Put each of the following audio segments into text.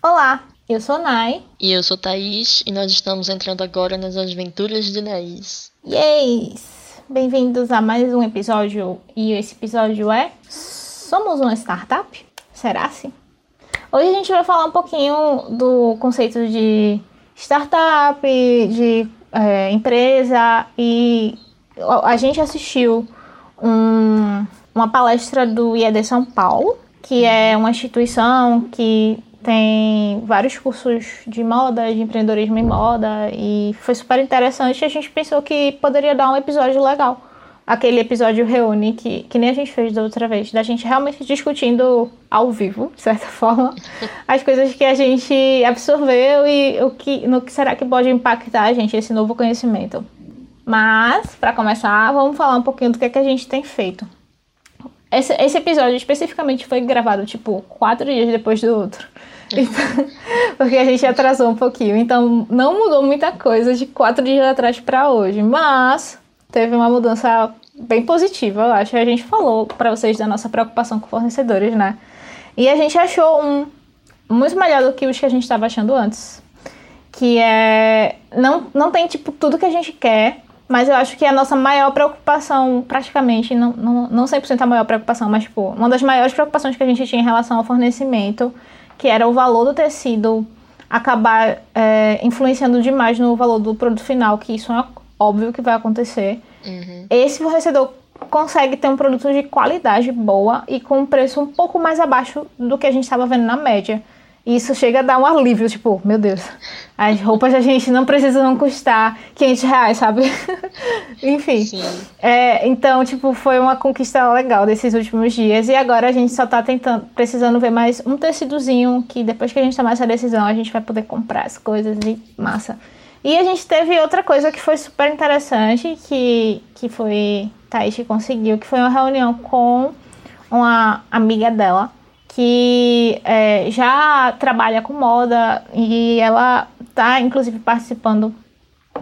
Olá, eu sou Nai. E eu sou Thaís, e nós estamos entrando agora nas aventuras de Naís. Yes! Bem-vindos a mais um episódio, e esse episódio é Somos uma Startup? Será assim? Hoje a gente vai falar um pouquinho do conceito de startup, de é, empresa, e a gente assistiu um, uma palestra do IED São Paulo, que é uma instituição que tem vários cursos de moda, de empreendedorismo em moda, e foi super interessante. A gente pensou que poderia dar um episódio legal. Aquele episódio reúne que, que nem a gente fez da outra vez, da gente realmente discutindo ao vivo, de certa forma, as coisas que a gente absorveu e o que, no que será que pode impactar a gente, esse novo conhecimento. Mas, para começar, vamos falar um pouquinho do que, é que a gente tem feito. Esse, esse episódio especificamente foi gravado, tipo, quatro dias depois do outro. Então, porque a gente atrasou um pouquinho. Então, não mudou muita coisa de quatro dias atrás para hoje. Mas teve uma mudança bem positiva, eu acho. A gente falou para vocês da nossa preocupação com fornecedores, né? E a gente achou um muito melhor do que os que a gente estava achando antes. Que é. Não, não tem, tipo, tudo que a gente quer mas eu acho que a nossa maior preocupação, praticamente, não, não, não 100% a maior preocupação, mas tipo, uma das maiores preocupações que a gente tinha em relação ao fornecimento, que era o valor do tecido acabar é, influenciando demais no valor do produto final, que isso é óbvio que vai acontecer. Uhum. Esse fornecedor consegue ter um produto de qualidade boa e com um preço um pouco mais abaixo do que a gente estava vendo na média. E isso chega a dar um alívio, tipo, meu Deus, as roupas da gente não precisam custar 500 reais, sabe? Enfim. É, então, tipo, foi uma conquista legal desses últimos dias. E agora a gente só tá tentando, precisando ver mais um tecidozinho que depois que a gente tomar essa decisão, a gente vai poder comprar as coisas e massa. E a gente teve outra coisa que foi super interessante, que, que foi Thaís que conseguiu, que foi uma reunião com uma amiga dela, que é, já trabalha com moda e ela está, inclusive, participando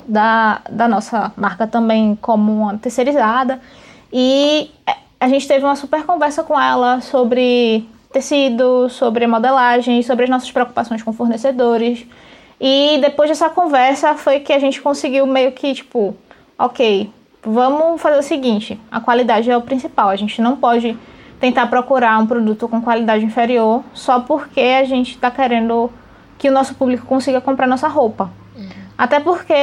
da, da nossa marca também como uma terceirizada. E é, a gente teve uma super conversa com ela sobre tecido, sobre modelagem, sobre as nossas preocupações com fornecedores. E depois dessa conversa foi que a gente conseguiu meio que, tipo, ok, vamos fazer o seguinte: a qualidade é o principal, a gente não pode tentar procurar um produto com qualidade inferior só porque a gente está querendo que o nosso público consiga comprar nossa roupa. Uhum. Até porque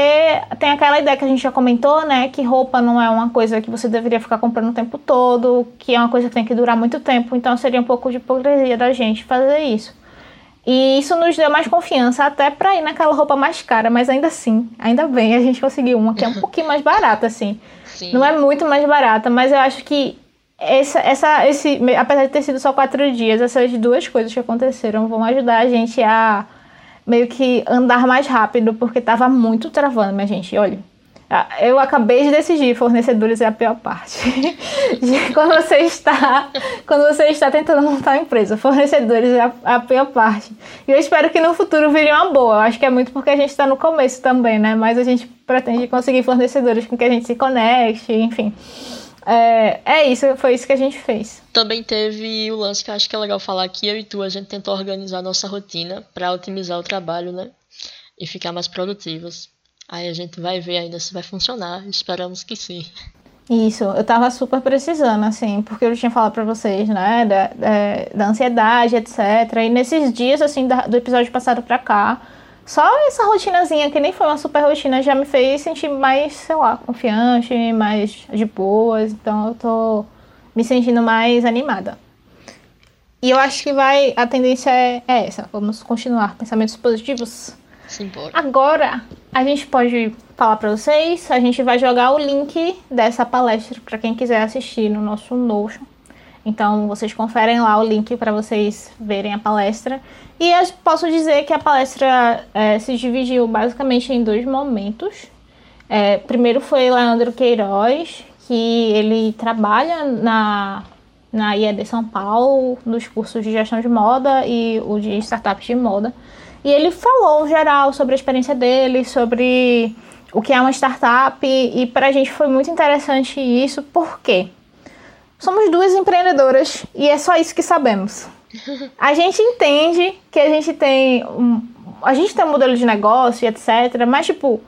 tem aquela ideia que a gente já comentou, né? Que roupa não é uma coisa que você deveria ficar comprando o tempo todo, que é uma coisa que tem que durar muito tempo. Então seria um pouco de hipocrisia da gente fazer isso. E isso nos deu mais confiança até para ir naquela roupa mais cara, mas ainda assim, ainda bem, a gente conseguiu uma que é um pouquinho mais barata, assim. Sim. Não é muito mais barata, mas eu acho que essa, essa, esse, apesar de ter sido só quatro dias, essas duas coisas que aconteceram vão ajudar a gente a meio que andar mais rápido, porque tava muito travando, minha gente. Olha, eu acabei de decidir, fornecedores é a pior parte. quando você está, quando você está tentando montar uma empresa, fornecedores é a, a pior parte. E eu espero que no futuro vire uma boa. Eu acho que é muito porque a gente está no começo também, né? Mas a gente pretende conseguir fornecedores com que a gente se conecte, enfim. É, é isso, foi isso que a gente fez. Também teve o lance que eu acho que é legal falar aqui, eu e tu, a gente tentou organizar a nossa rotina para otimizar o trabalho, né? E ficar mais produtivos. Aí a gente vai ver ainda se vai funcionar, esperamos que sim. Isso, eu tava super precisando, assim, porque eu tinha falado pra vocês, né, da, da, da ansiedade, etc. E nesses dias, assim, da, do episódio passado pra cá, só essa rotinazinha, que nem foi uma super rotina, já me fez sentir mais, sei lá, confiante, mais de boas. Então eu tô me sentindo mais animada. E eu acho que vai. A tendência é, é essa. Vamos continuar. Pensamentos positivos. Simbora. Agora, a gente pode falar para vocês. A gente vai jogar o link dessa palestra para quem quiser assistir no nosso Notion. Então, vocês conferem lá o link para vocês verem a palestra. E eu posso dizer que a palestra é, se dividiu basicamente em dois momentos. É, primeiro foi Leandro Queiroz, que ele trabalha na, na IED São Paulo, nos cursos de gestão de moda e o de startups de moda. E ele falou geral sobre a experiência dele, sobre o que é uma startup. E, para a gente foi muito interessante isso, por quê? Somos duas empreendedoras e é só isso que sabemos. A gente entende que a gente tem um, a gente tem um modelo de negócio, etc. Mas, tipo,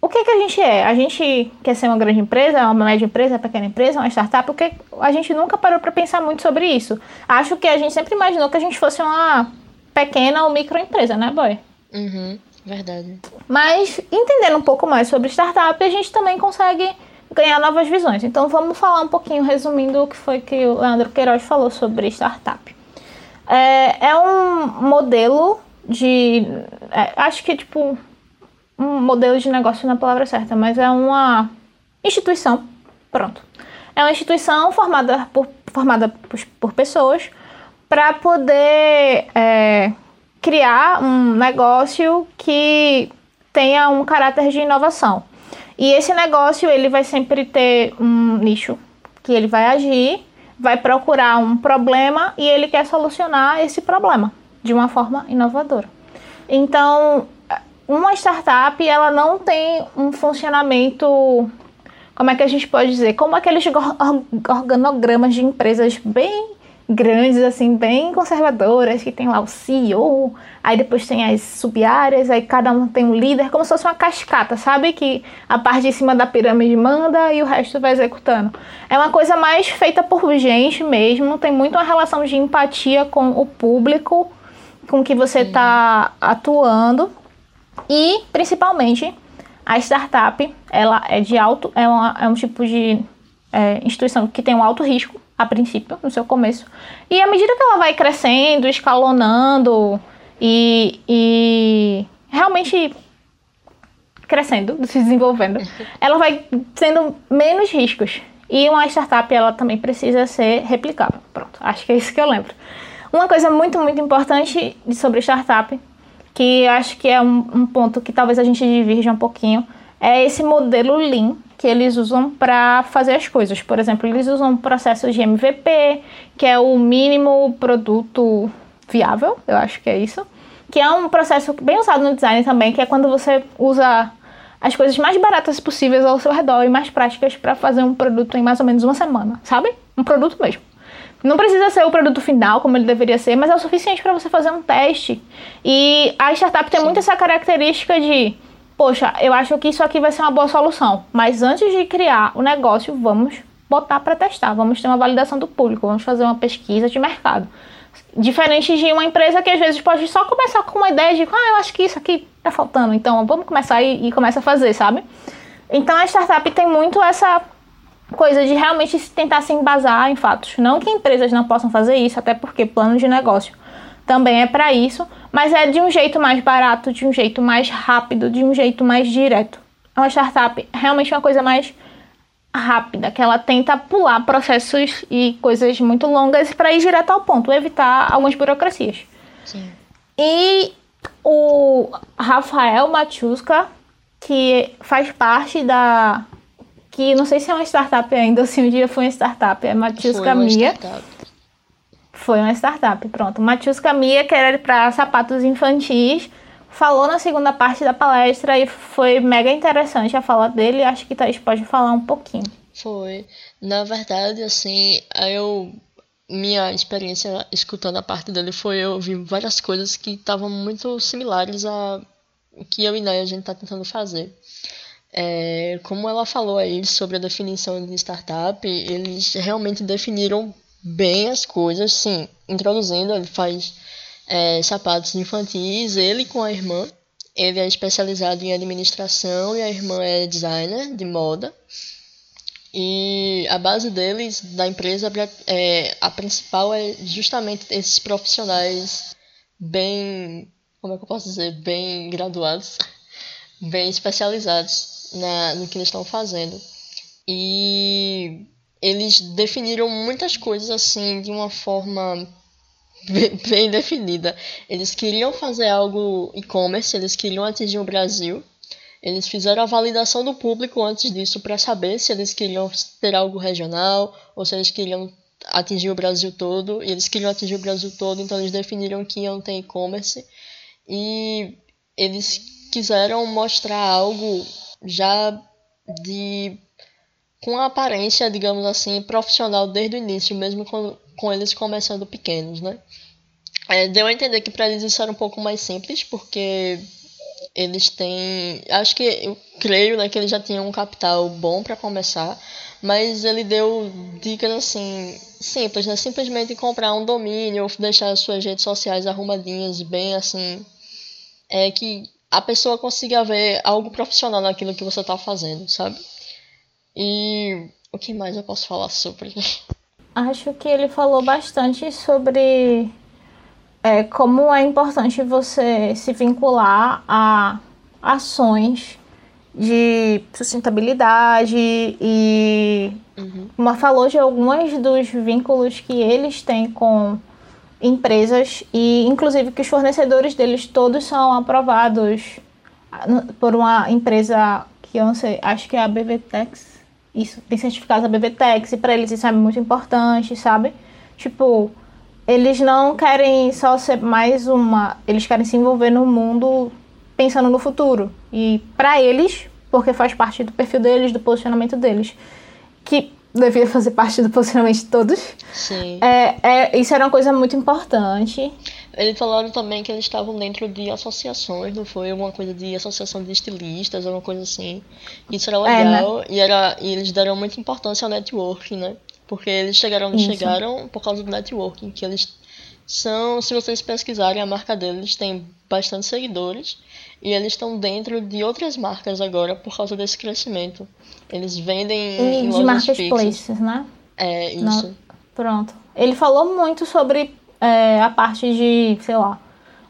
o que, que a gente é? A gente quer ser uma grande empresa, uma média empresa, uma pequena empresa, uma startup? Porque a gente nunca parou para pensar muito sobre isso. Acho que a gente sempre imaginou que a gente fosse uma pequena ou microempresa, né, boy? Uhum, verdade. Mas, entendendo um pouco mais sobre startup, a gente também consegue ganhar novas visões. Então, vamos falar um pouquinho, resumindo o que foi que o Leandro Queiroz falou sobre startup. É, é um modelo de. É, acho que, tipo, um modelo de negócio na palavra certa, mas é uma instituição. Pronto. É uma instituição formada por, formada por, por pessoas para poder é, criar um negócio que tenha um caráter de inovação. E esse negócio ele vai sempre ter um nicho que ele vai agir, vai procurar um problema e ele quer solucionar esse problema de uma forma inovadora. Então, uma startup ela não tem um funcionamento, como é que a gente pode dizer, como aqueles organogramas de empresas bem grandes, assim, bem conservadoras, que tem lá o CEO, aí depois tem as sub-áreas, aí cada um tem um líder, como se fosse uma cascata, sabe? Que a parte de cima da pirâmide manda e o resto vai executando. É uma coisa mais feita por gente mesmo, tem muito uma relação de empatia com o público com que você está atuando e, principalmente, a startup, ela é de alto, é, uma, é um tipo de é, instituição que tem um alto risco, a princípio, no seu começo. E à medida que ela vai crescendo, escalonando e, e realmente crescendo, se desenvolvendo, ela vai tendo menos riscos. E uma startup, ela também precisa ser replicável. Pronto, acho que é isso que eu lembro. Uma coisa muito, muito importante sobre startup, que acho que é um, um ponto que talvez a gente divirja um pouquinho, é esse modelo Lean que eles usam para fazer as coisas. Por exemplo, eles usam processos de MVP, que é o mínimo produto viável, eu acho que é isso, que é um processo bem usado no design também, que é quando você usa as coisas mais baratas possíveis ao seu redor e mais práticas para fazer um produto em mais ou menos uma semana, sabe? Um produto mesmo. Não precisa ser o produto final, como ele deveria ser, mas é o suficiente para você fazer um teste. E a startup tem Sim. muito essa característica de poxa, eu acho que isso aqui vai ser uma boa solução, mas antes de criar o negócio, vamos botar para testar, vamos ter uma validação do público, vamos fazer uma pesquisa de mercado. Diferente de uma empresa que às vezes pode só começar com uma ideia de, ah, eu acho que isso aqui tá faltando, então vamos começar e, e começa a fazer, sabe? Então a startup tem muito essa coisa de realmente tentar se embasar em fatos. Não que empresas não possam fazer isso, até porque plano de negócio também é para isso, mas é de um jeito mais barato, de um jeito mais rápido, de um jeito mais direto. É uma startup realmente uma coisa mais rápida, que ela tenta pular processos e coisas muito longas para ir direto ao ponto, evitar algumas burocracias. Sim. E o Rafael Machuska, que faz parte da que não sei se é uma startup ainda, ou se um dia foi uma startup, é Machuska Mia. Startup. Foi uma startup, pronto. Matius Camia, que era para sapatos infantis, falou na segunda parte da palestra e foi mega interessante a fala dele. Acho que Thaís pode falar um pouquinho. Foi. Na verdade, assim, eu minha experiência escutando a parte dele foi eu ouvir várias coisas que estavam muito similares a que eu e Naya a gente está tentando fazer. É, como ela falou aí sobre a definição de startup, eles realmente definiram bem as coisas, sim, introduzindo, ele faz é, sapatos infantis, ele com a irmã, ele é especializado em administração e a irmã é designer de moda. E a base deles, da empresa, é, a principal é justamente esses profissionais bem, como é que eu posso dizer, bem graduados, bem especializados na, no que eles estão fazendo. E eles definiram muitas coisas assim de uma forma bem definida. Eles queriam fazer algo e-commerce, eles queriam atingir o Brasil. Eles fizeram a validação do público antes disso para saber se eles queriam ter algo regional ou se eles queriam atingir o Brasil todo. E eles queriam atingir o Brasil todo, então eles definiram que iam ter e-commerce. E eles quiseram mostrar algo já de com aparência, digamos assim, profissional desde o início, mesmo quando, com eles começando pequenos, né? É, deu a entender que para eles isso era um pouco mais simples, porque eles têm. Acho que eu creio né, que eles já tinham um capital bom para começar, mas ele deu dicas assim simples, né? Simplesmente comprar um domínio deixar as suas redes sociais arrumadinhas, bem assim. É que a pessoa consiga ver algo profissional naquilo que você está fazendo, sabe? E o que mais eu posso falar sobre? Acho que ele falou bastante sobre é, como é importante você se vincular a ações de sustentabilidade e uhum. uma falou de alguns dos vínculos que eles têm com empresas e inclusive que os fornecedores deles todos são aprovados por uma empresa que eu não sei, acho que é a BVTEX. Isso, tem certificados da BVTEX e para eles isso é muito importante, sabe? Tipo, eles não querem só ser mais uma, eles querem se envolver no mundo pensando no futuro. E para eles, porque faz parte do perfil deles, do posicionamento deles, que devia fazer parte do posicionamento de todos. Sim. É, é, isso era uma coisa muito importante. Eles falaram também que eles estavam dentro de associações, não foi alguma coisa de associação de estilistas, alguma coisa assim. Isso era legal é, né? e, era, e eles deram muita importância ao networking, né? Porque eles chegaram onde chegaram por causa do networking, que eles são, se vocês pesquisarem a marca deles, tem bastante seguidores e eles estão dentro de outras marcas agora por causa desse crescimento. Eles vendem e em de marketplaces, né? É, isso. Não. Pronto. Ele falou muito sobre é, a parte de, sei lá,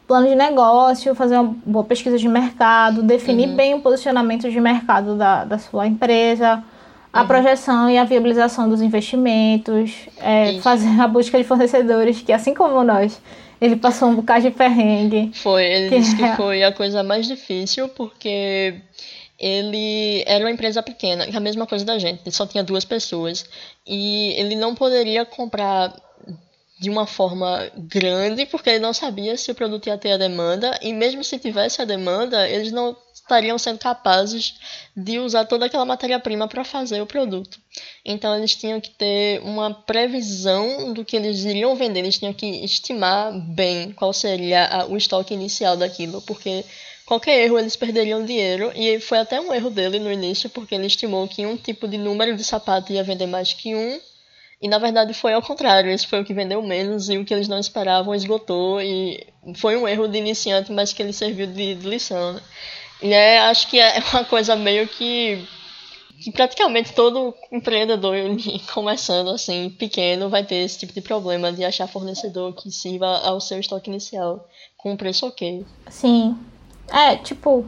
plano de negócio, fazer uma boa pesquisa de mercado, definir uhum. bem o posicionamento de mercado da, da sua empresa, a uhum. projeção e a viabilização dos investimentos, é, fazer a busca de fornecedores, que assim como nós, ele passou um bocado de perrengue. Foi, ele que disse que foi a coisa mais difícil, porque ele era uma empresa pequena, é a mesma coisa da gente, ele só tinha duas pessoas. E ele não poderia comprar de uma forma grande, porque ele não sabia se o produto ia ter a demanda, e mesmo se tivesse a demanda, eles não estariam sendo capazes de usar toda aquela matéria-prima para fazer o produto. Então eles tinham que ter uma previsão do que eles iriam vender, eles tinham que estimar bem qual seria a, o estoque inicial daquilo, porque qualquer erro eles perderiam dinheiro, e foi até um erro dele no início, porque ele estimou que um tipo de número de sapato ia vender mais que um, e na verdade foi ao contrário, esse foi o que vendeu menos e o que eles não esperavam esgotou e foi um erro de iniciante, mas que ele serviu de, de lição. Né? E é, acho que é uma coisa meio que, que praticamente todo empreendedor começando assim, pequeno, vai ter esse tipo de problema de achar fornecedor que sirva ao seu estoque inicial com um preço ok. Sim. É, tipo,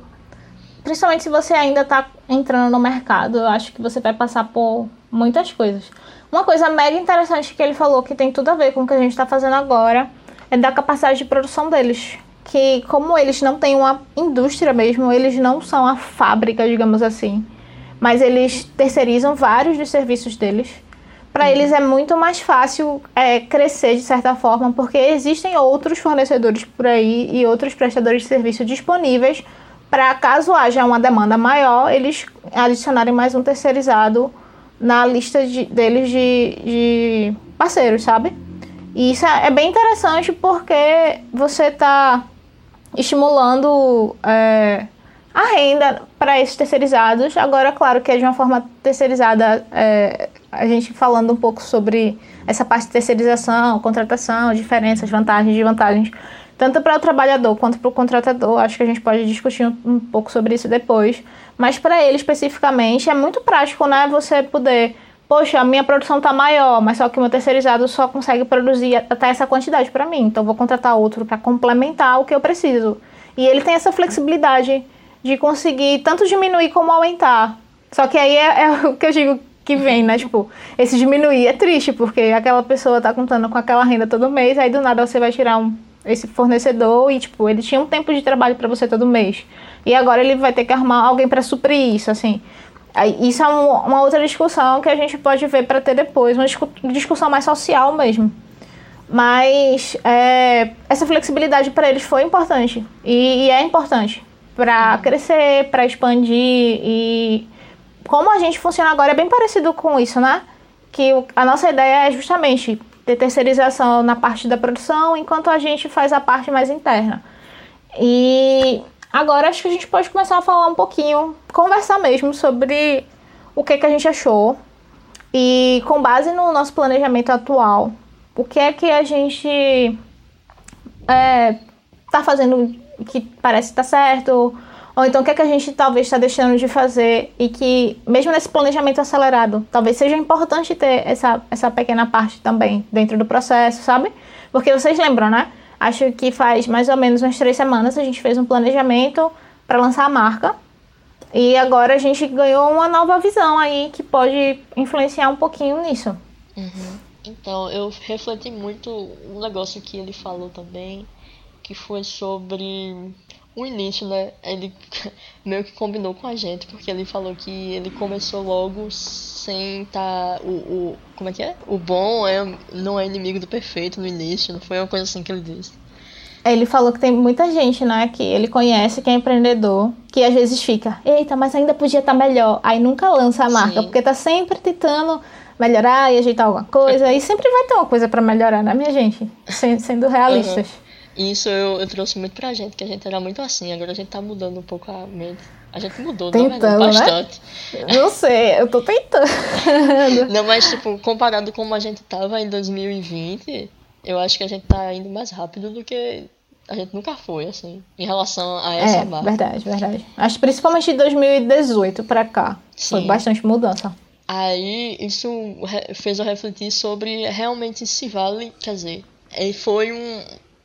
principalmente se você ainda está entrando no mercado, eu acho que você vai passar por muitas coisas. Uma coisa mega interessante que ele falou que tem tudo a ver com o que a gente está fazendo agora é da capacidade de produção deles que como eles não têm uma indústria mesmo, eles não são a fábrica, digamos assim, mas eles terceirizam vários dos serviços deles. Para uhum. eles é muito mais fácil é, crescer de certa forma, porque existem outros fornecedores por aí e outros prestadores de serviço disponíveis para caso haja uma demanda maior, eles adicionarem mais um terceirizado na lista de, deles de, de parceiros, sabe? E isso é, é bem interessante porque você está estimulando é, a renda para esses terceirizados. Agora, claro que é de uma forma terceirizada, é, a gente falando um pouco sobre essa parte de terceirização, contratação, diferenças, vantagens e desvantagens, tanto para o trabalhador quanto para o contratador. Acho que a gente pode discutir um, um pouco sobre isso depois. Mas para ele especificamente, é muito prático, né? Você poder poxa, a minha produção está maior, mas só que o meu terceirizado só consegue produzir até essa quantidade para mim. Então vou contratar outro para complementar o que eu preciso. E ele tem essa flexibilidade de conseguir tanto diminuir como aumentar. Só que aí é, é o que eu digo que vem, né? Tipo, esse diminuir é triste, porque aquela pessoa tá contando com aquela renda todo mês, aí do nada você vai tirar um, esse fornecedor e, tipo, ele tinha um tempo de trabalho para você todo mês. E agora ele vai ter que arrumar alguém para suprir isso, assim. Isso é um, uma outra discussão que a gente pode ver para ter depois, uma discussão mais social mesmo. Mas é, essa flexibilidade para eles foi importante e, e é importante para crescer, para expandir e como a gente funciona agora é bem parecido com isso, né? Que a nossa ideia é justamente ter terceirização na parte da produção, enquanto a gente faz a parte mais interna. E agora acho que a gente pode começar a falar um pouquinho, conversar mesmo sobre o que, que a gente achou. E com base no nosso planejamento atual, o que é que a gente é, tá fazendo que parece estar tá certo, ou então o que é que a gente talvez está deixando de fazer e que, mesmo nesse planejamento acelerado, talvez seja importante ter essa, essa pequena parte também dentro do processo, sabe? Porque vocês lembram, né? Acho que faz mais ou menos umas três semanas a gente fez um planejamento para lançar a marca. E agora a gente ganhou uma nova visão aí que pode influenciar um pouquinho nisso. Uhum. Então, eu refleti muito um negócio que ele falou também, que foi sobre o início, né? Ele meio que combinou com a gente, porque ele falou que ele começou logo sem estar. Tá, o, o, como é que é? O bom é, não é inimigo do perfeito no início, não foi uma coisa assim que ele disse. Ele falou que tem muita gente, né, que ele conhece, que é empreendedor, que às vezes fica, eita, mas ainda podia estar tá melhor. Aí nunca lança a marca, Sim. porque tá sempre tentando melhorar e ajeitar alguma coisa. e sempre vai ter uma coisa para melhorar, né, minha gente? Sendo realistas. Uhum. Isso eu, eu trouxe muito pra gente, que a gente era muito assim, agora a gente tá mudando um pouco a mente. A gente mudou, tentando, não, bastante. Né? Não sei, eu tô tentando. não, mas tipo, comparado com como a gente tava em 2020, eu acho que a gente tá indo mais rápido do que a gente nunca foi, assim, em relação a essa é, marca. Verdade, verdade. Acho principalmente de 2018 pra cá. Sim. Foi bastante mudança. Aí isso fez eu refletir sobre realmente se vale, quer dizer, foi um,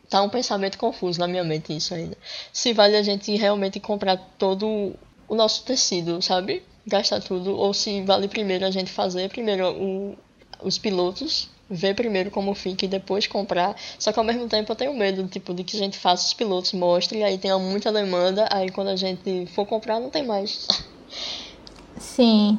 tá um pensamento confuso na minha mente isso ainda. Se vale a gente realmente comprar todo o nosso tecido, sabe? Gastar tudo, ou se vale primeiro a gente fazer primeiro o, os pilotos, ver primeiro como fica e depois comprar. Só que ao mesmo tempo eu tenho medo, tipo, de que a gente faça os pilotos, mostre, e aí tenha muita demanda, aí quando a gente for comprar não tem mais. Sim.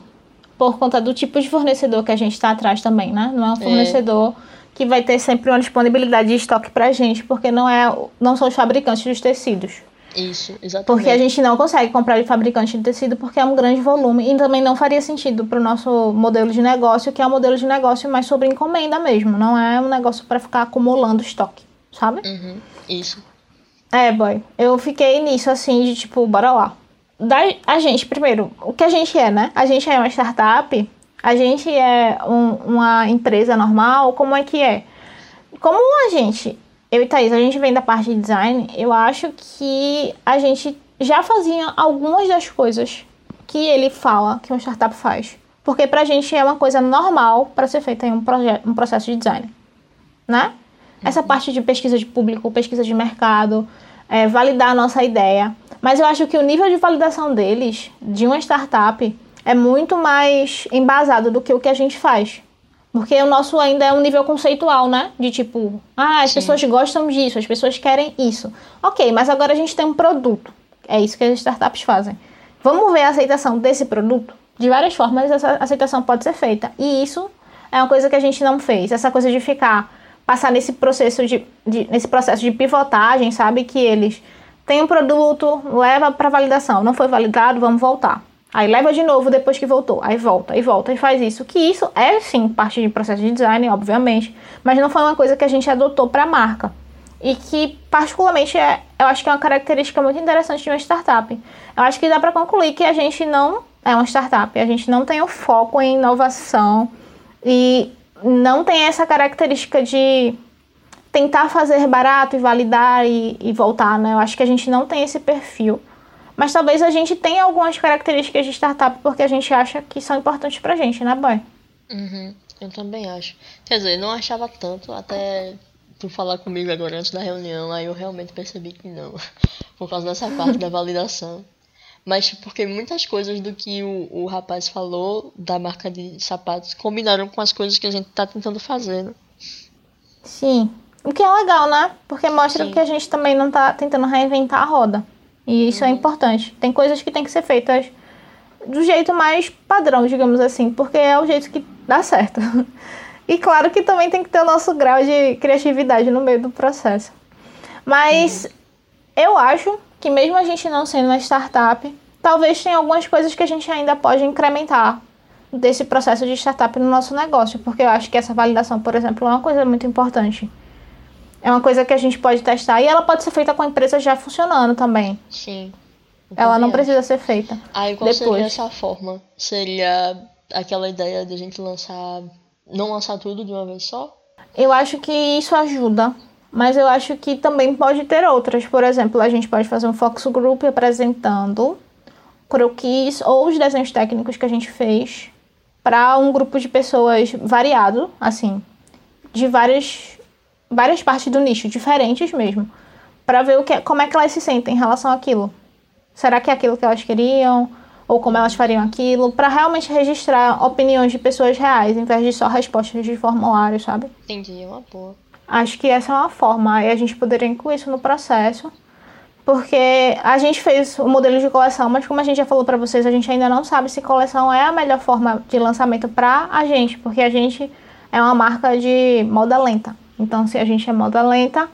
Por conta do tipo de fornecedor que a gente está atrás também, né? Não é um é. fornecedor. É que vai ter sempre uma disponibilidade de estoque pra gente, porque não, é, não são os fabricantes dos tecidos. Isso, exatamente. Porque a gente não consegue comprar de fabricante de tecido porque é um grande volume e também não faria sentido para o nosso modelo de negócio, que é um modelo de negócio mais sobre encomenda mesmo, não é um negócio para ficar acumulando estoque, sabe? Uhum, isso. É, boy. Eu fiquei nisso assim de tipo, bora lá. Da, a gente, primeiro, o que a gente é, né? A gente é uma startup a gente é um, uma empresa normal? Como é que é? Como a gente, eu e Thaís, a gente vem da parte de design, eu acho que a gente já fazia algumas das coisas que ele fala que uma startup faz. Porque pra gente é uma coisa normal para ser feita em um, um processo de design. Né? Essa uhum. parte de pesquisa de público, pesquisa de mercado, é, validar a nossa ideia. Mas eu acho que o nível de validação deles, de uma startup, é muito mais embasado do que o que a gente faz. Porque o nosso ainda é um nível conceitual, né? De tipo, ah, as Sim. pessoas gostam disso, as pessoas querem isso. Ok, mas agora a gente tem um produto. É isso que as startups fazem. Vamos ver a aceitação desse produto? De várias formas essa aceitação pode ser feita. E isso é uma coisa que a gente não fez. Essa coisa de ficar, passar nesse processo de, de nesse processo de pivotagem, sabe? Que eles têm um produto, leva para validação. Não foi validado, vamos voltar. Aí leva de novo depois que voltou. Aí volta, aí volta e faz isso. Que isso é sim parte de processo de design, obviamente. Mas não foi uma coisa que a gente adotou para a marca. E que, particularmente, é, eu acho que é uma característica muito interessante de uma startup. Eu acho que dá para concluir que a gente não é uma startup. A gente não tem o foco em inovação. E não tem essa característica de tentar fazer barato e validar e, e voltar, né? Eu acho que a gente não tem esse perfil. Mas talvez a gente tenha algumas características de startup porque a gente acha que são importantes pra gente, né, boy? Uhum, eu também acho. Quer dizer, não achava tanto até tu falar comigo agora antes da reunião, aí eu realmente percebi que não. Por causa dessa parte da validação. Mas porque muitas coisas do que o, o rapaz falou da marca de sapatos combinaram com as coisas que a gente tá tentando fazer, né? Sim. O que é legal, né? Porque mostra Sim. que a gente também não tá tentando reinventar a roda. E isso é importante. Tem coisas que tem que ser feitas do jeito mais padrão, digamos assim, porque é o jeito que dá certo. E claro que também tem que ter o nosso grau de criatividade no meio do processo. Mas uhum. eu acho que mesmo a gente não sendo uma startup, talvez tenha algumas coisas que a gente ainda pode incrementar desse processo de startup no nosso negócio, porque eu acho que essa validação, por exemplo, é uma coisa muito importante. É uma coisa que a gente pode testar e ela pode ser feita com a empresa já funcionando também. Sim. Ela não precisa ser feita. Aí qual depois. seria essa forma? Seria aquela ideia de a gente lançar. Não lançar tudo de uma vez só? Eu acho que isso ajuda. Mas eu acho que também pode ter outras. Por exemplo, a gente pode fazer um focus group apresentando croquis ou os desenhos técnicos que a gente fez para um grupo de pessoas variado, assim, de várias várias partes do nicho, diferentes mesmo, para ver o que, como é que elas se sentem em relação àquilo. Será que é aquilo que elas queriam? Ou como elas fariam aquilo? Para realmente registrar opiniões de pessoas reais, em vez de só respostas de formulário, sabe? Entendi, é uma boa. Acho que essa é uma forma. Aí a gente poderia incluir isso no processo. Porque a gente fez o modelo de coleção, mas como a gente já falou para vocês, a gente ainda não sabe se coleção é a melhor forma de lançamento para a gente, porque a gente é uma marca de moda lenta. Então, se a gente é moda lenta,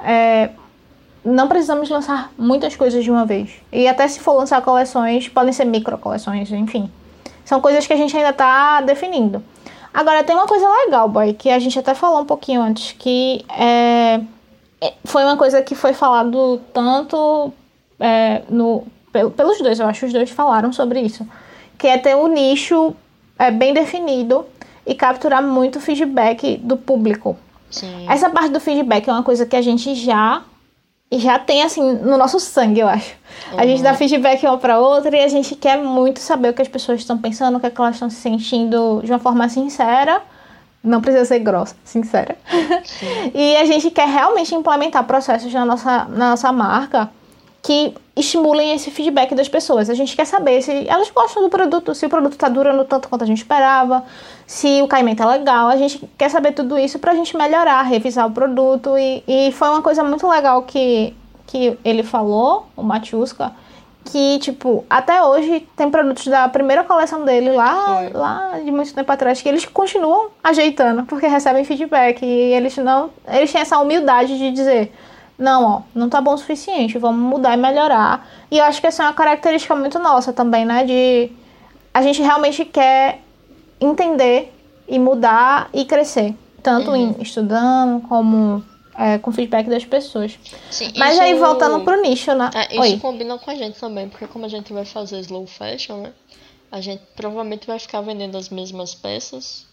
é, não precisamos lançar muitas coisas de uma vez. E até se for lançar coleções, podem ser micro coleções, enfim. São coisas que a gente ainda está definindo. Agora, tem uma coisa legal, boy, que a gente até falou um pouquinho antes, que é, é foi uma coisa que foi falado tanto é, no, pelos dois, eu acho que os dois falaram sobre isso. Que é ter um nicho é, bem definido e capturar muito feedback do público. Sim. Essa parte do feedback é uma coisa que a gente já já tem assim no nosso sangue, eu acho. Uhum. A gente dá uhum. feedback uma para outra e a gente quer muito saber o que as pessoas estão pensando, o que, é que elas estão se sentindo de uma forma sincera. Não precisa ser grossa, sincera. e a gente quer realmente implementar processos na nossa, na nossa marca que estimulem esse feedback das pessoas. A gente quer saber se elas gostam do produto, se o produto está durando tanto quanto a gente esperava, se o caimento é legal. A gente quer saber tudo isso para a gente melhorar, revisar o produto. E, e foi uma coisa muito legal que, que ele falou, o Matiuska, que, tipo, até hoje tem produtos da primeira coleção dele lá, lá de muito tempo atrás, que eles continuam ajeitando, porque recebem feedback. E eles não. Eles têm essa humildade de dizer não, ó, não tá bom o suficiente, vamos mudar e melhorar. E eu acho que essa é uma característica muito nossa também, né? De a gente realmente quer entender e mudar e crescer. Tanto uhum. em estudando como é, com feedback das pessoas. Sim, Mas isso... aí voltando pro nicho, né? É, isso Oi. combina com a gente também, porque como a gente vai fazer slow fashion, né? A gente provavelmente vai ficar vendendo as mesmas peças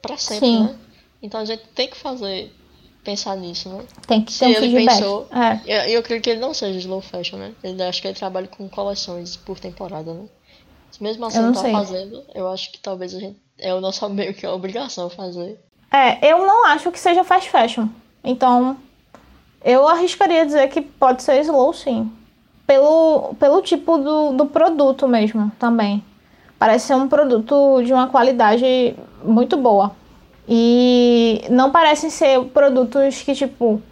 para sempre, Sim. né? Então a gente tem que fazer pensar nisso, né? Tem que ter Se um ele feedback. Pensou, é. eu, eu creio que ele não seja slow fashion, né? Ele acho que ele trabalha com coleções por temporada, né? Mesmo assim, eu tá sei. fazendo, eu acho que talvez a gente. É o nosso meio que a obrigação fazer. É, eu não acho que seja fast fashion. Então, eu arriscaria dizer que pode ser slow sim. Pelo, pelo tipo do, do produto mesmo também. Parece ser um produto de uma qualidade muito boa. E não parecem ser produtos que, tipo,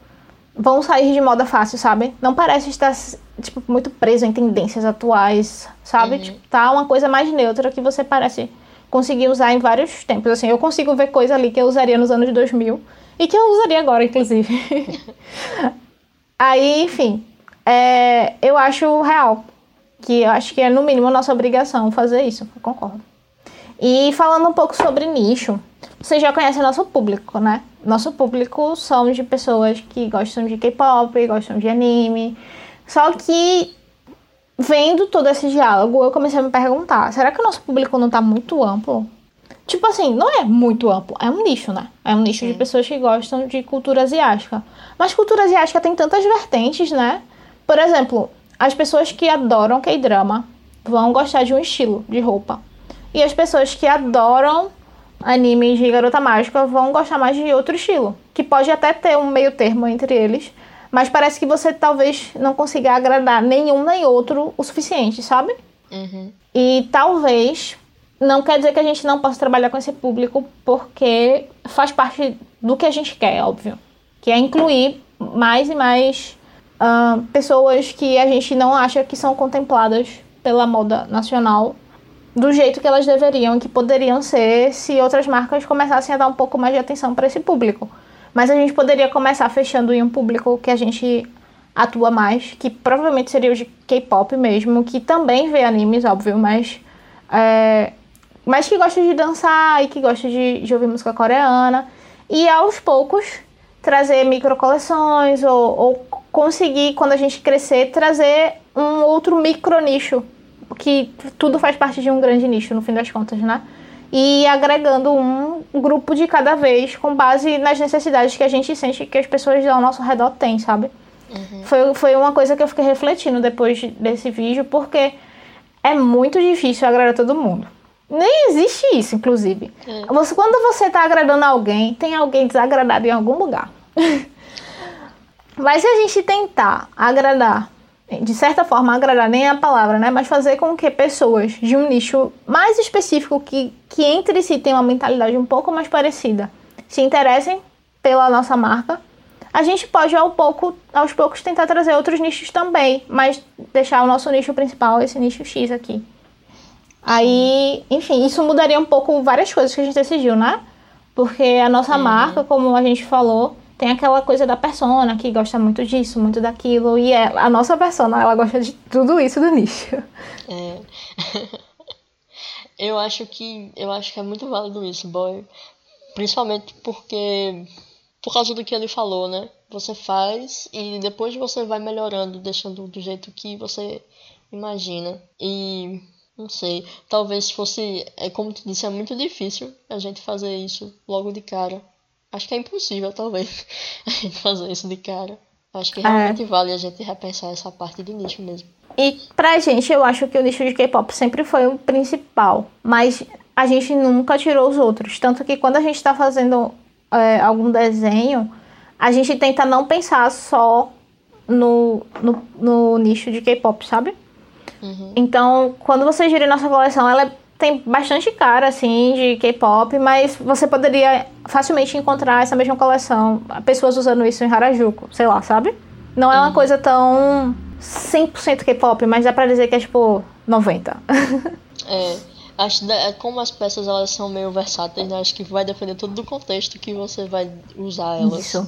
vão sair de moda fácil, sabe? Não parece estar, tipo, muito preso em tendências atuais, sabe? Uhum. Tipo, tá uma coisa mais neutra que você parece conseguir usar em vários tempos. Assim, eu consigo ver coisa ali que eu usaria nos anos 2000 e que eu usaria agora, inclusive. Aí, enfim, é, eu acho real. Que eu acho que é, no mínimo, nossa obrigação fazer isso. Eu concordo. E falando um pouco sobre nicho, você já conhece nosso público, né? Nosso público são de pessoas que gostam de K-pop, gostam de anime. Só que vendo todo esse diálogo, eu comecei a me perguntar: será que o nosso público não tá muito amplo? Tipo assim, não é muito amplo, é um nicho, né? É um nicho Sim. de pessoas que gostam de cultura asiática. Mas cultura asiática tem tantas vertentes, né? Por exemplo, as pessoas que adoram K-drama vão gostar de um estilo de roupa. E as pessoas que adoram animes de garota mágica vão gostar mais de outro estilo, que pode até ter um meio termo entre eles, mas parece que você talvez não consiga agradar nenhum nem outro o suficiente, sabe? Uhum. E talvez não quer dizer que a gente não possa trabalhar com esse público, porque faz parte do que a gente quer, óbvio, que é incluir mais e mais uh, pessoas que a gente não acha que são contempladas pela moda nacional do jeito que elas deveriam que poderiam ser se outras marcas começassem a dar um pouco mais de atenção para esse público. Mas a gente poderia começar fechando em um público que a gente atua mais, que provavelmente seria o de K-pop mesmo, que também vê animes, óbvio, mas é, mas que gosta de dançar e que gosta de, de ouvir música coreana. E aos poucos trazer micro coleções ou, ou conseguir, quando a gente crescer, trazer um outro micro nicho. Que tudo faz parte de um grande nicho, no fim das contas, né? E agregando um grupo de cada vez com base nas necessidades que a gente sente que as pessoas ao nosso redor têm, sabe? Uhum. Foi, foi uma coisa que eu fiquei refletindo depois desse vídeo, porque é muito difícil agradar todo mundo. Nem existe isso, inclusive. É. Você, quando você está agradando alguém, tem alguém desagradado em algum lugar. Mas se a gente tentar agradar, de certa forma, agradar nem a palavra, né? Mas fazer com que pessoas de um nicho mais específico, que, que entre si tem uma mentalidade um pouco mais parecida, se interessem pela nossa marca, a gente pode ao pouco, aos poucos tentar trazer outros nichos também, mas deixar o nosso nicho principal, esse nicho X aqui. Aí, enfim, isso mudaria um pouco várias coisas que a gente decidiu, né? Porque a nossa uhum. marca, como a gente falou, tem aquela coisa da persona que gosta muito disso, muito daquilo, e é, a nossa persona, ela gosta de tudo isso do nicho. É. eu acho que eu acho que é muito válido isso, boy. Principalmente porque por causa do que ele falou, né? Você faz e depois você vai melhorando, deixando do jeito que você imagina. E não sei, talvez fosse, é como tu disse, é muito difícil a gente fazer isso logo de cara. Acho que é impossível, talvez, a gente fazer isso de cara. Acho que realmente é. vale a gente repensar essa parte do nicho mesmo. E pra gente, eu acho que o nicho de K-pop sempre foi o principal, mas a gente nunca tirou os outros. Tanto que quando a gente tá fazendo é, algum desenho, a gente tenta não pensar só no, no, no nicho de K-pop, sabe? Uhum. Então, quando você gira nossa coleção, ela tem bastante cara, assim, de K-pop, mas você poderia facilmente encontrar essa mesma coleção, pessoas usando isso em Harajuku, sei lá, sabe? Não é uma uhum. coisa tão 100% K-pop, mas dá pra dizer que é tipo 90. é, acho é, como as peças elas são meio versáteis, né? acho que vai depender todo do contexto que você vai usar elas. Isso.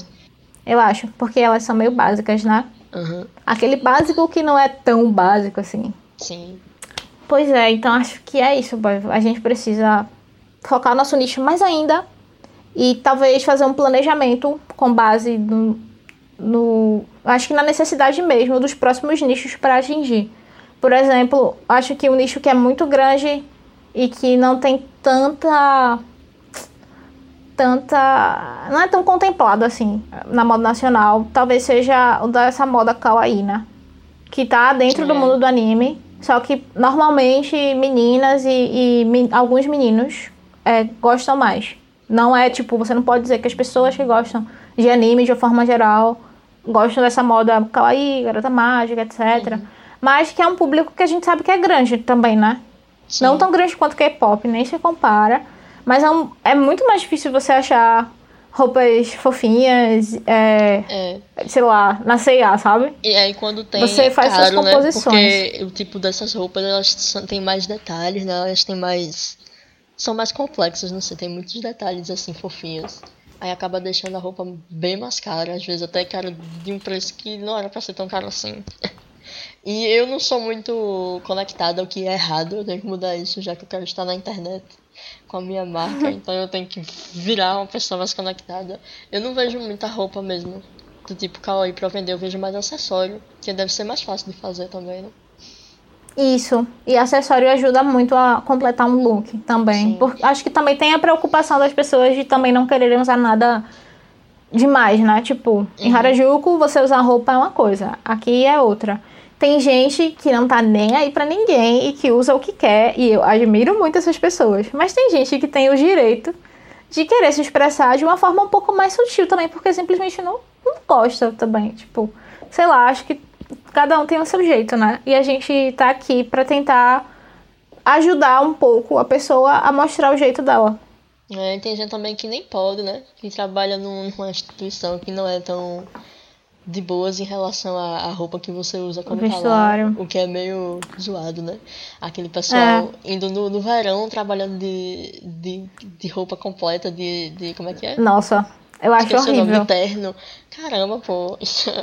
Eu acho, porque elas são meio básicas, né? Uhum. Aquele básico que não é tão básico assim. Sim. Pois é, então acho que é isso, boy. A gente precisa focar nosso nicho mais ainda e talvez fazer um planejamento com base no, no acho que na necessidade mesmo dos próximos nichos para atingir. Por exemplo, acho que um nicho que é muito grande e que não tem tanta tanta. não é tão contemplado assim na moda nacional. Talvez seja o dessa moda kawaii, né? Que tá dentro do mundo do anime. Só que normalmente meninas e, e alguns meninos é, gostam mais. Não é tipo, você não pode dizer que as pessoas que gostam de anime de uma forma geral gostam dessa moda kawaii, garota mágica, etc. Uhum. Mas que é um público que a gente sabe que é grande também, né? Sim. Não tão grande quanto K-pop, nem se compara. Mas é, um, é muito mais difícil você achar roupas fofinhas, é, é. sei lá, na C&A, sabe? E aí quando tem Você é faz caro, suas né? composições. Né? Porque o tipo dessas roupas, elas têm mais detalhes, né? Elas têm mais... São mais complexas, não sei, tem muitos detalhes assim, fofinhos. Aí acaba deixando a roupa bem mais cara, às vezes até cara de um preço que não era pra ser tão caro assim. e eu não sou muito conectada ao que é errado, eu tenho que mudar isso, já que eu quero estar na internet com a minha marca, então eu tenho que virar uma pessoa mais conectada. Eu não vejo muita roupa mesmo, do tipo kawaii pra vender, eu vejo mais acessório, que deve ser mais fácil de fazer também, né? Isso, e acessório ajuda muito a completar um look também. Porque acho que também tem a preocupação das pessoas de também não quererem usar nada demais, né? Tipo, uhum. em Harajuku você usar roupa é uma coisa, aqui é outra. Tem gente que não tá nem aí para ninguém e que usa o que quer, e eu admiro muito essas pessoas. Mas tem gente que tem o direito de querer se expressar de uma forma um pouco mais sutil também, porque simplesmente não, não gosta também. Tipo, sei lá, acho que cada um tem o seu jeito, né? E a gente tá aqui para tentar ajudar um pouco a pessoa a mostrar o jeito dela. É, tem gente também que nem pode, né? Que trabalha numa instituição que não é tão de boas em relação à, roupa que você usa quando tá lá, o que é meio zoado, né? Aquele pessoal é. indo no, no verão trabalhando de, de, de roupa completa, de, de. Como é que é? Nossa, eu acho Esqueci horrível. O nome terno. Caramba, pô.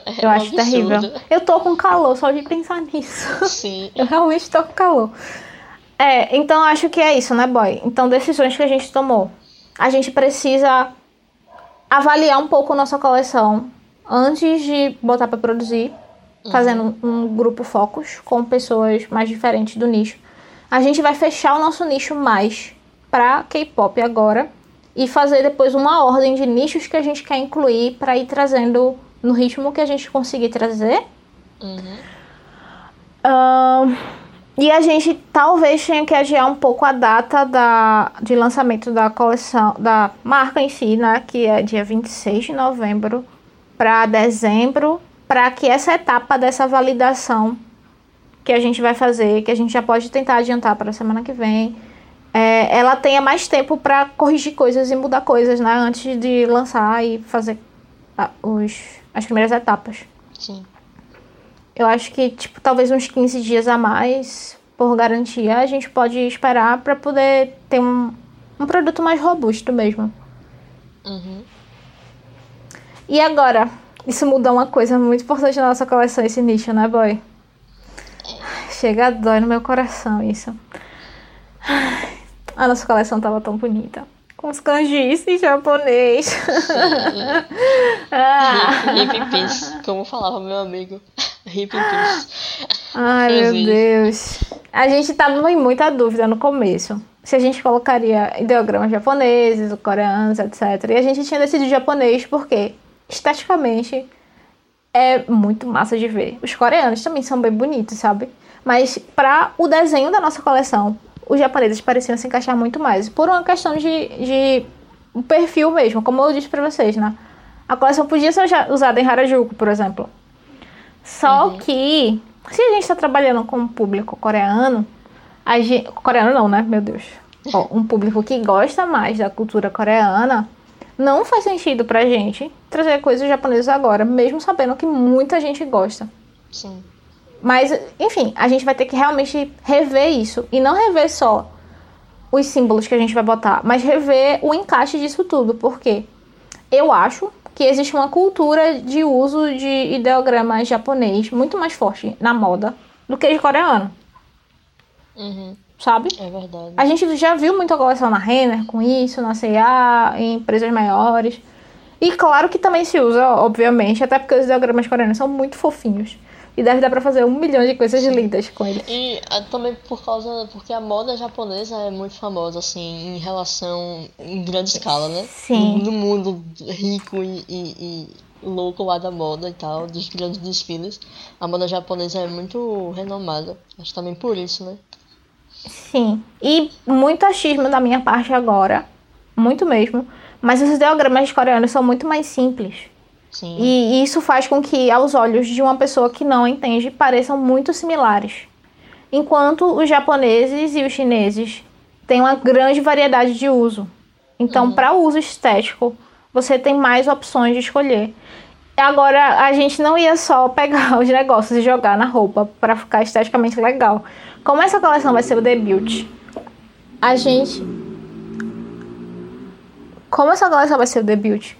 É eu um acho absurdo. terrível. Eu tô com calor só de pensar nisso. Sim. eu realmente tô com calor. É, então acho que é isso, né, boy? Então, decisões que a gente tomou. A gente precisa avaliar um pouco nossa coleção antes de botar para produzir, uhum. fazendo um grupo focus com pessoas mais diferentes do nicho. A gente vai fechar o nosso nicho mais para K-pop agora e fazer depois uma ordem de nichos que a gente quer incluir para ir trazendo no ritmo que a gente conseguir trazer. Uhum. Uh, e a gente talvez tenha que adiar um pouco a data da, de lançamento da coleção, da marca em si, né? Que é dia 26 de novembro para dezembro, para que essa etapa dessa validação que a gente vai fazer, que a gente já pode tentar adiantar para a semana que vem, é, ela tenha mais tempo para corrigir coisas e mudar coisas, né? Antes de lançar e fazer a, os, as primeiras etapas. Sim. Eu acho que, tipo, talvez uns 15 dias a mais, por garantia, a gente pode esperar para poder ter um, um produto mais robusto mesmo. Uhum. E agora? Isso mudou uma coisa muito importante na nossa coleção, esse nicho, né, boy? Chega a dói no meu coração isso. A nossa coleção tava tão bonita. Com os kanjis em japonês. ah. Hip in peace, como falava meu amigo. Hip in peace. Ai, meu Deus. A gente tava em muita dúvida no começo. Se a gente colocaria ideogramas japoneses, coreanos, etc. E a gente tinha decidido japonês porque, esteticamente, é muito massa de ver. Os coreanos também são bem bonitos, sabe? Mas para o desenho da nossa coleção, os japoneses pareciam se encaixar muito mais. Por uma questão de, de perfil mesmo, como eu disse para vocês, né? A coleção podia ser usada em Harajuku, por exemplo. Só uhum. que, se a gente está trabalhando com um público coreano, a gente, coreano não, né? Meu Deus. Ó, um público que gosta mais da cultura coreana, não faz sentido pra gente trazer coisas japonesas agora, mesmo sabendo que muita gente gosta. Sim. Mas, enfim, a gente vai ter que realmente rever isso. E não rever só os símbolos que a gente vai botar, mas rever o encaixe disso tudo. Porque eu acho que existe uma cultura de uso de ideograma japonês muito mais forte na moda do que de coreano. Uhum. Sabe? É verdade. A gente já viu muita coleção na Renner com isso, na C&A, em empresas maiores. E claro que também se usa, obviamente, até porque os ideogramas coreanos são muito fofinhos. E deve dar pra fazer um milhão de coisas lindas com eles. E a, ah, também por causa. Porque a moda japonesa é muito famosa, assim, em relação. em grande escala, né? Sim. No, no mundo rico e, e, e, louco lá da moda e tal, dos grandes desfiles. A moda japonesa é muito renomada. Acho também por isso, né? Sim. E muito achismo da minha parte agora. Muito mesmo. Mas os ideogramas coreanos são muito mais simples. Sim. E isso faz com que, aos olhos de uma pessoa que não entende, pareçam muito similares. Enquanto os japoneses e os chineses têm uma grande variedade de uso. Então, uhum. para uso estético, você tem mais opções de escolher. Agora, a gente não ia só pegar os negócios e jogar na roupa para ficar esteticamente legal. Como essa coleção vai ser o debut, a gente. Como essa coleção vai ser o debut,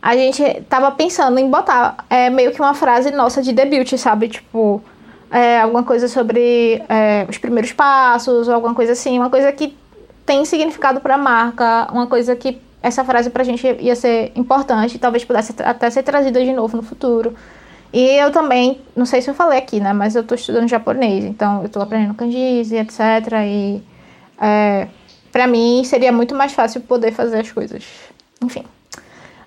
a gente tava pensando em botar é, meio que uma frase nossa de debut, sabe? Tipo, é, alguma coisa sobre é, os primeiros passos, ou alguma coisa assim, uma coisa que tem significado para a marca, uma coisa que essa frase pra gente ia ser importante, talvez pudesse até ser trazida de novo no futuro. E eu também, não sei se eu falei aqui, né, mas eu tô estudando japonês, então eu tô aprendendo kanjis e etc. E é, pra mim seria muito mais fácil poder fazer as coisas. Enfim.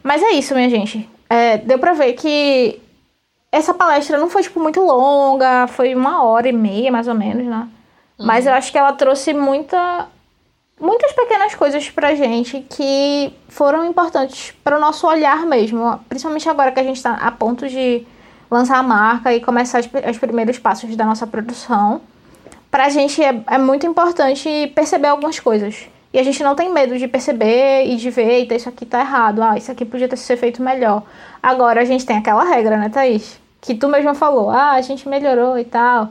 Mas é isso, minha gente. É, deu pra ver que essa palestra não foi, tipo, muito longa, foi uma hora e meia, mais ou menos, né? Uhum. Mas eu acho que ela trouxe muita, muitas pequenas coisas pra gente que foram importantes para o nosso olhar mesmo. Principalmente agora que a gente tá a ponto de lançar a marca e começar os, os primeiros passos da nossa produção. Pra gente é, é muito importante perceber algumas coisas. E a gente não tem medo de perceber e de ver, eita, isso aqui tá errado, ah, isso aqui podia ter sido feito melhor. Agora a gente tem aquela regra, né, Thaís? Que tu mesma falou, ah, a gente melhorou e tal.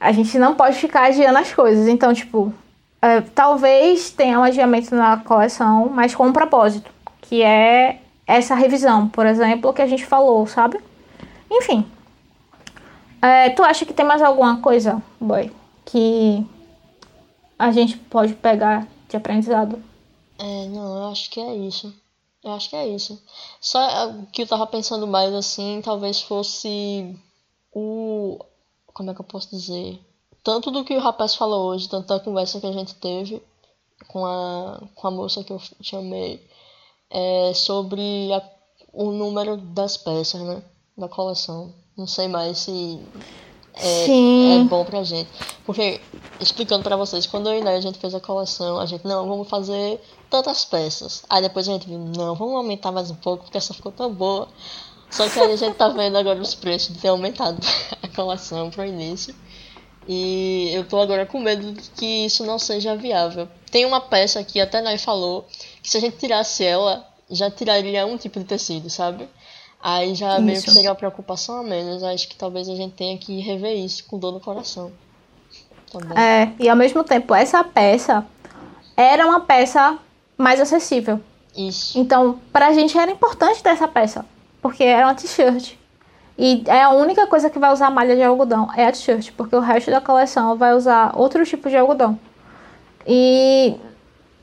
A gente não pode ficar adiando as coisas. Então, tipo, é, talvez tenha um adiamento na coleção, mas com um propósito, que é essa revisão, por exemplo, que a gente falou, sabe? Enfim. É, tu acha que tem mais alguma coisa, boy, que a gente pode pegar de aprendizado? É, não, eu acho que é isso. Eu acho que é isso. Só é, o que eu tava pensando mais assim, talvez fosse o. Como é que eu posso dizer? Tanto do que o rapaz falou hoje, tanto da conversa que a gente teve com a, com a moça que eu chamei, é, sobre a, o número das peças, né? Da coleção. Não sei mais se é, é bom pra gente. Porque, explicando pra vocês, quando eu e a gente fez a coleção, a gente, não, vamos fazer tantas peças. Aí depois a gente viu, não, vamos aumentar mais um pouco, porque essa ficou tão boa. Só que aí a gente tá vendo agora os preços de ter aumentado a coleção pro início. E eu tô agora com medo de que isso não seja viável. Tem uma peça que até Nai falou que se a gente tirasse ela, já tiraria um tipo de tecido, sabe? Aí já isso. meio que seria uma preocupação a menos. Acho que talvez a gente tenha que rever isso com dor no coração. Também. É, e ao mesmo tempo, essa peça era uma peça mais acessível. Isso. Então, pra gente era importante ter essa peça, porque era uma t-shirt. E é a única coisa que vai usar malha de algodão, é a t-shirt, porque o resto da coleção vai usar outro tipo de algodão. E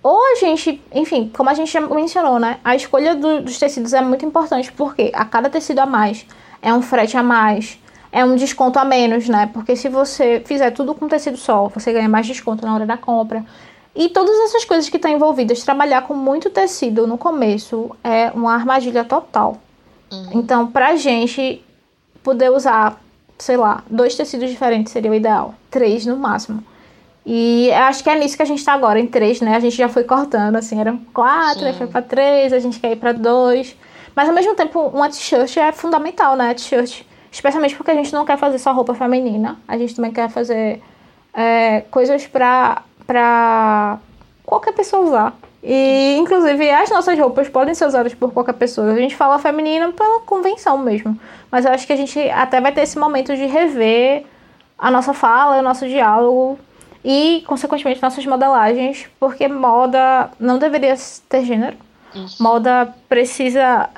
ou a gente, enfim, como a gente já mencionou, né? A escolha do, dos tecidos é muito importante, porque a cada tecido a mais é um frete a mais, é um desconto a menos, né? Porque se você fizer tudo com tecido só, você ganha mais desconto na hora da compra. E todas essas coisas que estão envolvidas, trabalhar com muito tecido no começo é uma armadilha total. Uhum. Então, pra gente poder usar, sei lá, dois tecidos diferentes seria o ideal. Três no máximo. E acho que é nisso que a gente tá agora, em três, né? A gente já foi cortando, assim, eram quatro, aí foi pra três, a gente quer ir pra dois. Mas ao mesmo tempo, uma t-shirt é fundamental, né? T-shirt. Especialmente porque a gente não quer fazer só roupa feminina. A gente também quer fazer é, coisas pra, pra qualquer pessoa usar. E, inclusive, as nossas roupas podem ser usadas por qualquer pessoa. A gente fala feminina pela convenção mesmo. Mas eu acho que a gente até vai ter esse momento de rever a nossa fala, o nosso diálogo e, consequentemente, nossas modelagens, porque moda não deveria ter gênero. Isso. Moda precisa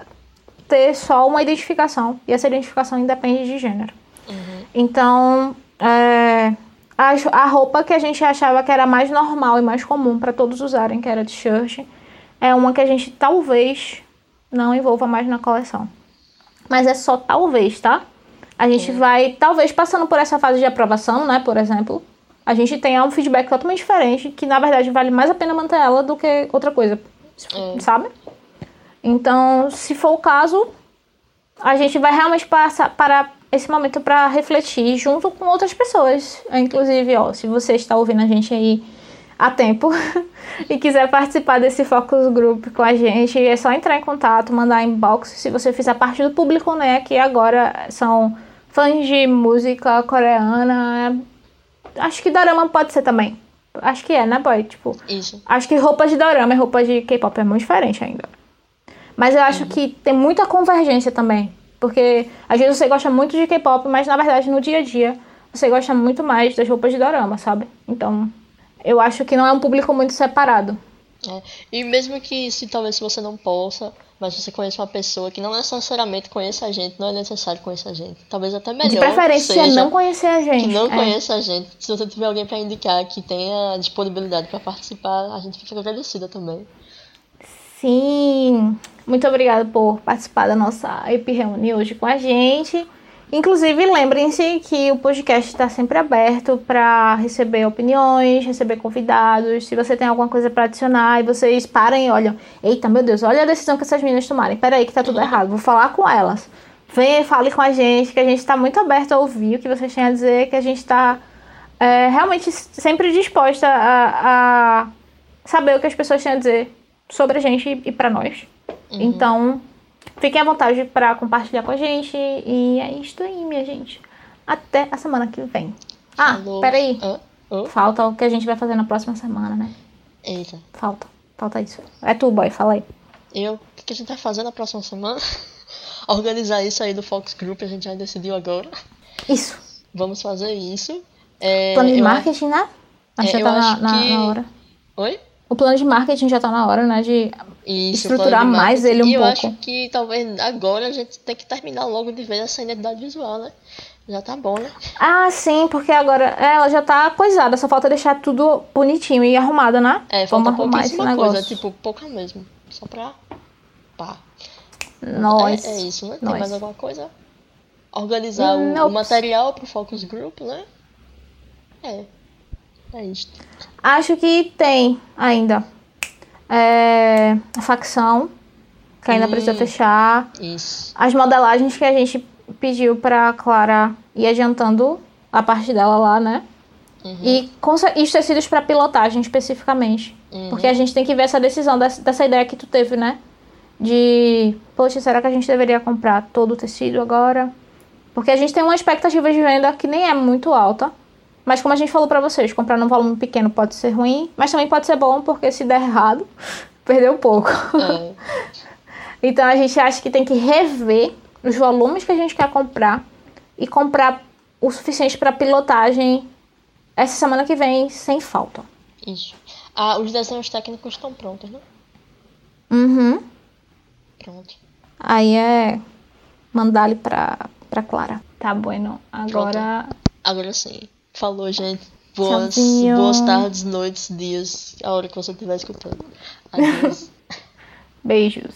ter só uma identificação, e essa identificação independe de gênero. Uhum. Então, é, a, a roupa que a gente achava que era mais normal e mais comum para todos usarem, que era t-shirt, é uma que a gente talvez não envolva mais na coleção. Mas é só talvez, tá? A gente vai, talvez, passando por essa fase de aprovação, né, por exemplo, a gente tenha um feedback totalmente diferente, que na verdade vale mais a pena manter ela do que outra coisa, é. sabe? Então, se for o caso, a gente vai realmente passar para esse momento para refletir junto com outras pessoas. Inclusive, ó, se você está ouvindo a gente aí há tempo e quiser participar desse focus group com a gente, é só entrar em contato, mandar inbox. Se você fizer parte do público, né, que agora são fãs de música coreana, Acho que dorama pode ser também. Acho que é, né, boy? Tipo, Isso. Acho que roupa de dorama e roupa de K-pop é muito diferente ainda. Mas eu acho uhum. que tem muita convergência também. Porque às vezes você gosta muito de K-pop, mas na verdade no dia a dia você gosta muito mais das roupas de dorama, sabe? Então, eu acho que não é um público muito separado. É. E mesmo que se talvez você não possa, mas você conhece uma pessoa que não necessariamente conhece a gente, não é necessário conhecer a gente. Talvez até melhor. De preferência não conhecer a gente. Que não é. conheça a gente. Se você tiver alguém para indicar que tenha disponibilidade para participar, a gente fica agradecida também. Sim. Muito obrigada por participar da nossa EP Reunião hoje com a gente. Inclusive, lembrem-se que o podcast está sempre aberto para receber opiniões, receber convidados. Se você tem alguma coisa para adicionar e vocês parem e olham, eita, meu Deus, olha a decisão que essas meninas tomarem. Peraí, que tá tudo errado. Vou falar com elas. Venha fale com a gente, que a gente está muito aberto a ouvir o que vocês têm a dizer, que a gente está é, realmente sempre disposta a, a, saber o que as pessoas têm a dizer sobre a gente e para nós. Uhum. Então, Fiquem à vontade para compartilhar com a gente. E é isso aí, minha gente. Até a semana que vem. Ah, Falou. peraí. Uh, uh. Falta o que a gente vai fazer na próxima semana, né? Eita. Falta. Falta isso. É tu, boy. Fala aí. Eu? O que a gente vai fazer na próxima semana? Organizar isso aí do Fox Group, a gente já decidiu agora. Isso. Vamos fazer isso. É, Plano de marketing, né? Acho é, que já tá na, na, que... na hora. Oi? O plano de marketing já tá na hora, né? De isso, estruturar mais ele um e pouco. eu acho que talvez agora a gente tem que terminar logo de vez essa identidade visual, né? Já tá bom, né? Ah, sim, porque agora ela já tá coisada, só falta deixar tudo bonitinho e arrumado, né? É, Vamos falta arrumar esse pouquíssima coisa, negócio. tipo, pouca mesmo. Só pra. Pá. Nós. É, é isso, né? Tem nós. mais alguma coisa? Organizar o, o material pro Focus Group, né? É. É isto. Acho que tem ainda. É, a facção, que ainda Hum. precisa fechar. Isso. As modelagens que a gente pediu pra Clara ir adiantando a parte dela lá, né? Uhum. E, e os tecidos pra pilotagem especificamente. Uhum. Porque a gente tem que ver essa decisão dessa, dessa ideia que tu teve, né? De, poxa, será que a gente deveria comprar todo o tecido agora? Porque a gente tem uma expectativa de venda que nem é muito alta. Mas como a gente falou pra vocês, comprar num volume pequeno pode ser ruim, mas também pode ser bom, porque se der errado, perdeu pouco. É. Então a gente acha que tem que rever os volumes que a gente quer comprar e comprar o suficiente para pilotagem essa semana que vem sem falta. Isso. Ah, os desenhos técnicos estão prontos, né? Uhum. Pronto. Aí é mandar ele pra, pra Clara. Tá bueno. Agora. Agora sim. Falou, gente. Boas, Tchauzinho. boas tardes, noites, dias, a hora que você estiver escutando. Adeus. Beijos.